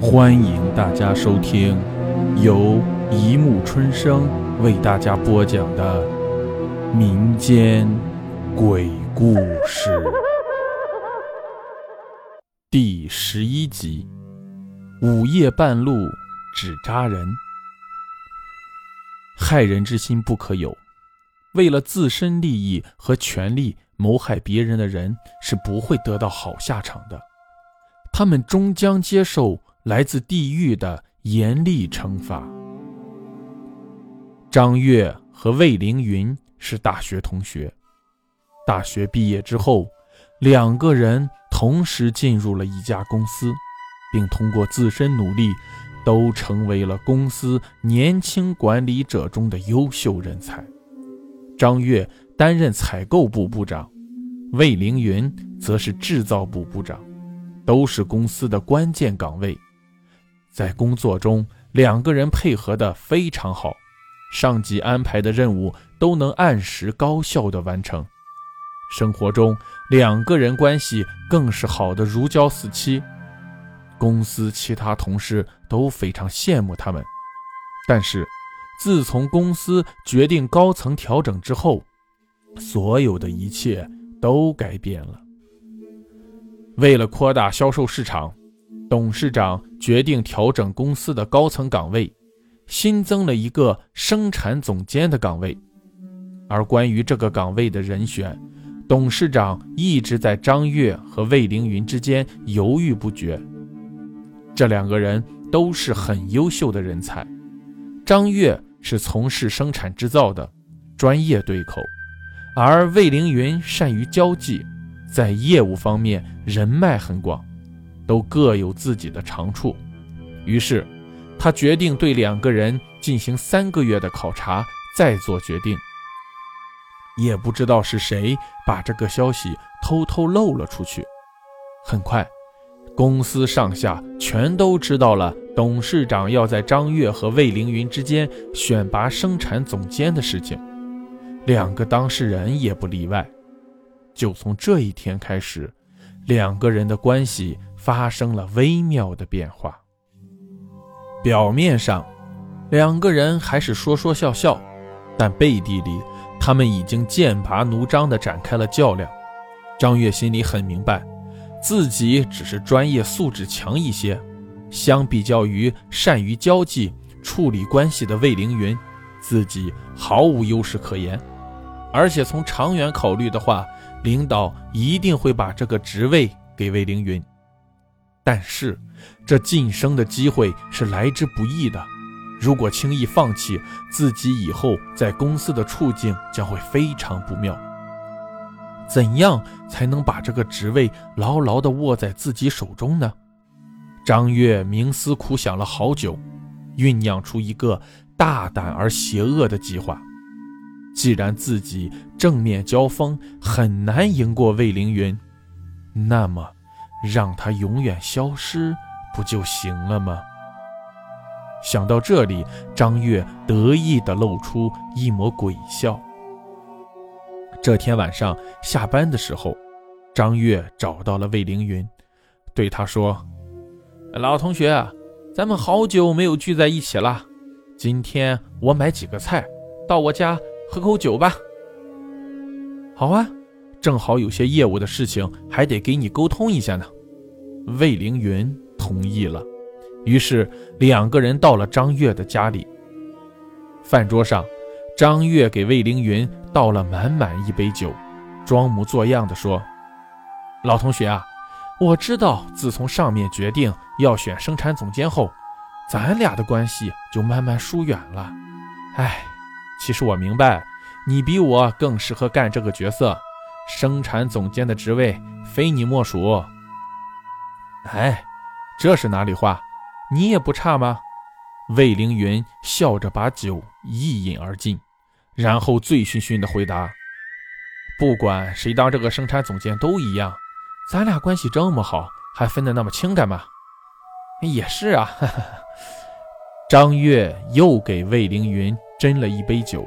欢迎大家收听由一木春生为大家播讲的民间鬼故事第十一集：午夜半路只扎人，害人之心不可有。为了自身利益和权利谋害别人的人是不会得到好下场的，他们终将接受来自地狱的严厉惩罚。张月和魏凌云是大学同学，大学毕业之后，两个人同时进入了一家公司，并通过自身努力，都成为了公司年轻管理者中的优秀人才。张月担任采购部部长，魏凌云则是制造部部长，都是公司的关键岗位。在工作中，两个人配合的非常好，上级安排的任务都能按时高效的完成。生活中，两个人关系更是好的如胶似漆，公司其他同事都非常羡慕他们。但是，自从公司决定高层调整之后，所有的一切都改变了。为了扩大销售市场，董事长决定调整公司的高层岗位，新增了一个生产总监的岗位。而关于这个岗位的人选，董事长一直在张悦和魏凌云之间犹豫不决。这两个人都是很优秀的人才，张悦。是从事生产制造的，专业对口，而魏凌云善于交际，在业务方面人脉很广，都各有自己的长处。于是，他决定对两个人进行三个月的考察，再做决定。也不知道是谁把这个消息偷偷漏了出去，很快。公司上下全都知道了，董事长要在张悦和魏凌云之间选拔生产总监的事情，两个当事人也不例外。就从这一天开始，两个人的关系发生了微妙的变化。表面上，两个人还是说说笑笑，但背地里，他们已经剑拔弩张地展开了较量。张悦心里很明白。自己只是专业素质强一些，相比较于善于交际、处理关系的魏凌云，自己毫无优势可言。而且从长远考虑的话，领导一定会把这个职位给魏凌云。但是，这晋升的机会是来之不易的，如果轻易放弃，自己以后在公司的处境将会非常不妙。怎样才能把这个职位牢牢地握在自己手中呢？张悦冥思苦想了好久，酝酿出一个大胆而邪恶的计划。既然自己正面交锋很难赢过魏凌云，那么让他永远消失不就行了吗？想到这里，张悦得意地露出一抹鬼笑。这天晚上下班的时候，张月找到了魏凌云，对他说：“老同学，咱们好久没有聚在一起了，今天我买几个菜，到我家喝口酒吧。”“好啊，正好有些业务的事情还得给你沟通一下呢。”魏凌云同意了，于是两个人到了张月的家里。饭桌上。张悦给魏凌云倒了满满一杯酒，装模作样的说：“老同学啊，我知道，自从上面决定要选生产总监后，咱俩的关系就慢慢疏远了。哎，其实我明白，你比我更适合干这个角色，生产总监的职位非你莫属。哎，这是哪里话？你也不差吗？”魏凌云笑着把酒一饮而尽。然后醉醺醺地回答：“不管谁当这个生产总监都一样，咱俩关系这么好，还分得那么清干嘛？”也是啊。张悦又给魏凌云斟了一杯酒，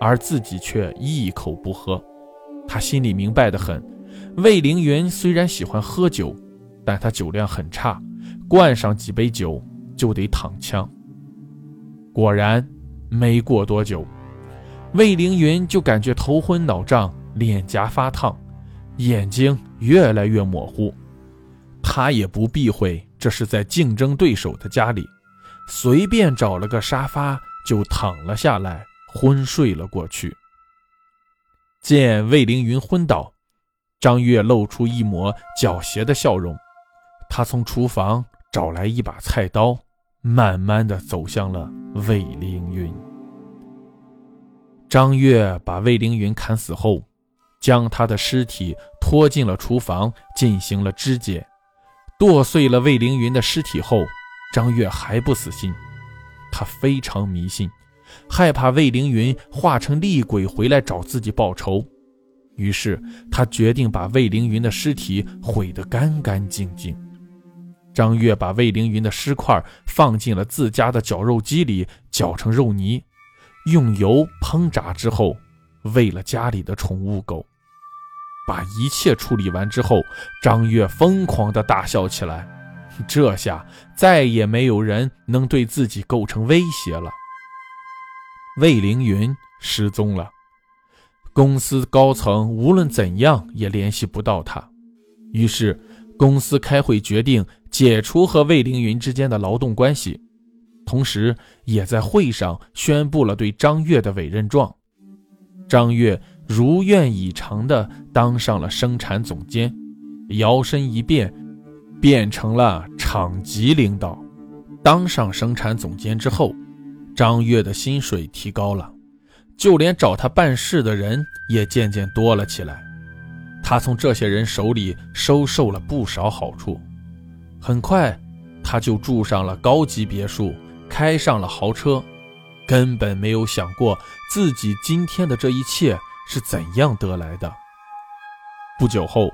而自己却一口不喝。他心里明白的很，魏凌云虽然喜欢喝酒，但他酒量很差，灌上几杯酒就得躺枪。果然，没过多久，魏凌云就感觉头昏脑胀，脸颊发烫，眼睛越来越模糊。他也不避讳这是在竞争对手的家里，随便找了个沙发就躺了下来，昏睡了过去。见魏凌云昏倒，张月露出一抹狡黠的笑容。他从厨房找来一把菜刀，慢慢的走向了魏凌云。张月把魏凌云砍死后，将他的尸体拖进了厨房，进行了肢解。剁碎了魏凌云的尸体后，张月还不死心，他非常迷信，害怕魏凌云化成厉鬼回来找自己报仇，于是他决定把魏凌云的尸体毁得干干净净。张月把魏凌云的尸块放进了自家的绞肉机里，搅成肉泥，用油烹炸之后，喂了家里的宠物狗。把一切处理完之后，张月疯狂地大笑起来。这下再也没有人能对自己构成威胁了。魏凌云失踪了，公司高层无论怎样也联系不到他，于是公司开会决定。解除和魏凌云之间的劳动关系，同时也在会上宣布了对张悦的委任状。张悦如愿以偿地当上了生产总监，摇身一变，变成了厂级领导。当上生产总监之后，张悦的薪水提高了，就连找他办事的人也渐渐多了起来。他从这些人手里收受了不少好处。很快，他就住上了高级别墅，开上了豪车，根本没有想过自己今天的这一切是怎样得来的。不久后，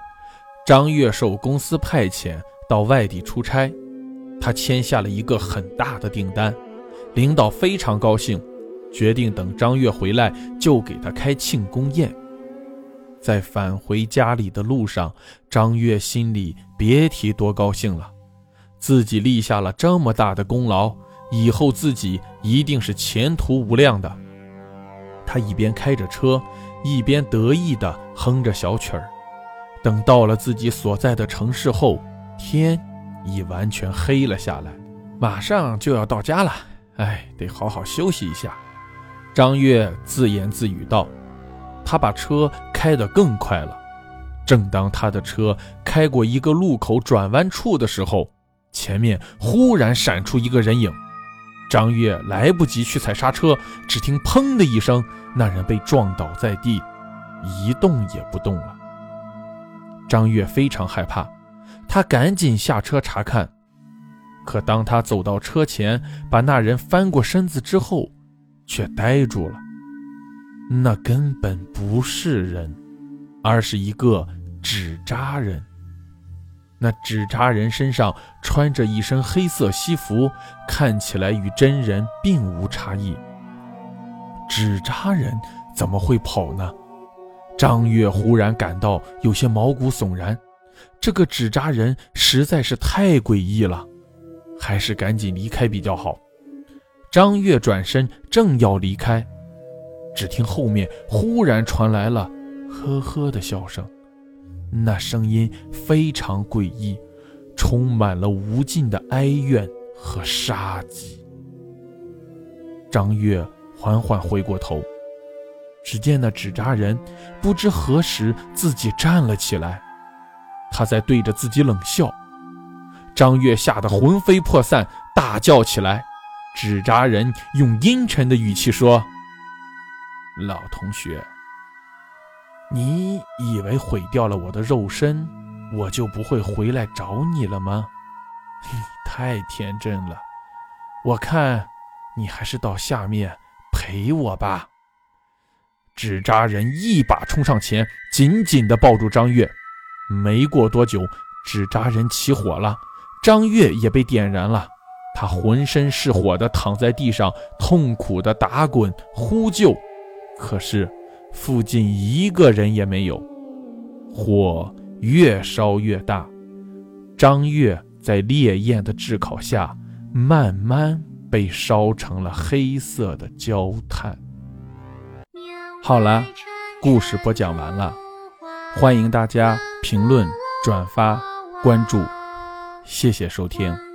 张悦受公司派遣到外地出差，他签下了一个很大的订单，领导非常高兴，决定等张月回来就给他开庆功宴。在返回家里的路上，张月心里别提多高兴了。自己立下了这么大的功劳，以后自己一定是前途无量的。他一边开着车，一边得意地哼着小曲儿。等到了自己所在的城市后，天已完全黑了下来，马上就要到家了。哎，得好好休息一下。张月自言自语道。他把车开得更快了。正当他的车开过一个路口转弯处的时候，前面忽然闪出一个人影，张月来不及去踩刹车，只听“砰”的一声，那人被撞倒在地，一动也不动了。张月非常害怕，他赶紧下车查看，可当他走到车前，把那人翻过身子之后，却呆住了。那根本不是人，而是一个纸扎人。那纸扎人身上穿着一身黑色西服，看起来与真人并无差异。纸扎人怎么会跑呢？张月忽然感到有些毛骨悚然，这个纸扎人实在是太诡异了，还是赶紧离开比较好。张月转身正要离开，只听后面忽然传来了呵呵的笑声。那声音非常诡异，充满了无尽的哀怨和杀机。张月缓缓回过头，只见那纸扎人不知何时自己站了起来，他在对着自己冷笑。张月吓得魂飞魄散，大叫起来。纸扎人用阴沉的语气说：“老同学。”你以为毁掉了我的肉身，我就不会回来找你了吗？你太天真了，我看你还是到下面陪我吧。纸扎人一把冲上前，紧紧地抱住张月。没过多久，纸扎人起火了，张月也被点燃了。他浑身是火的躺在地上，痛苦的打滚呼救，可是。附近一个人也没有，火越烧越大，张月在烈焰的炙烤下，慢慢被烧成了黑色的焦炭。好了，故事播讲完了，欢迎大家评论、转发、关注，谢谢收听。